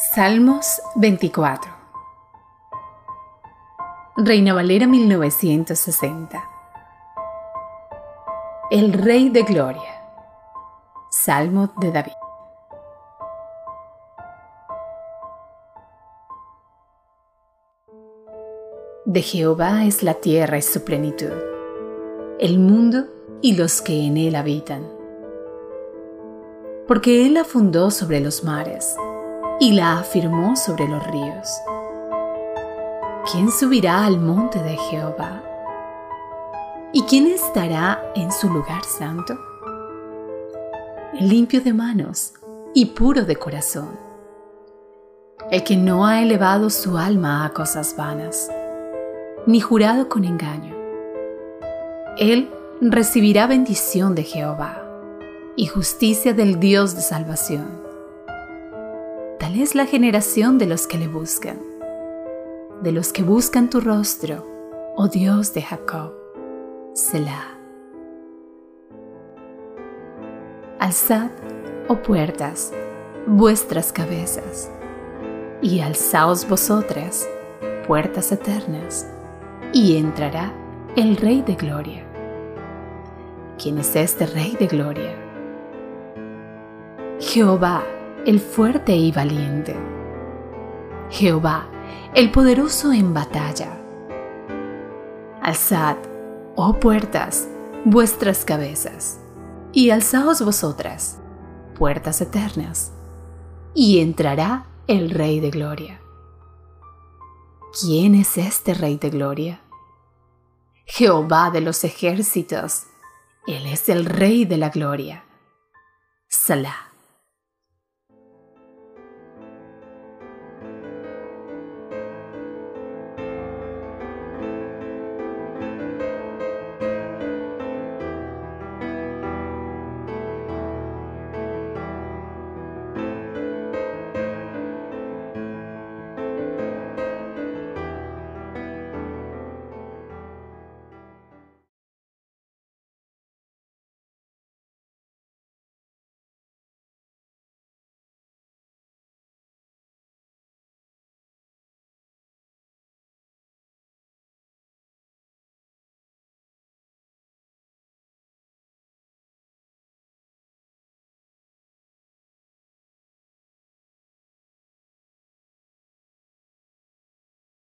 Salmos 24 Reina Valera 1960 El Rey de Gloria. Salmo de David. De Jehová es la tierra y su plenitud, el mundo y los que en él habitan. Porque él la fundó sobre los mares y la afirmó sobre los ríos. ¿Quién subirá al monte de Jehová? ¿Y quién estará en su lugar santo? El limpio de manos y puro de corazón, el que no ha elevado su alma a cosas vanas ni jurado con engaño. Él recibirá bendición de Jehová y justicia del Dios de salvación. Tal es la generación de los que le buscan, de los que buscan tu rostro, oh Dios de Jacob. Selah. Alzad, oh puertas, vuestras cabezas, y alzaos vosotras, puertas eternas y entrará el Rey de Gloria. ¿Quién es este Rey de Gloria? Jehová, el fuerte y valiente. Jehová, el poderoso en batalla. Alzad, oh puertas, vuestras cabezas, y alzaos vosotras, puertas eternas, y entrará el Rey de Gloria. ¿Quién es este Rey de Gloria? Jehová de los ejércitos, Él es el Rey de la Gloria. Salah.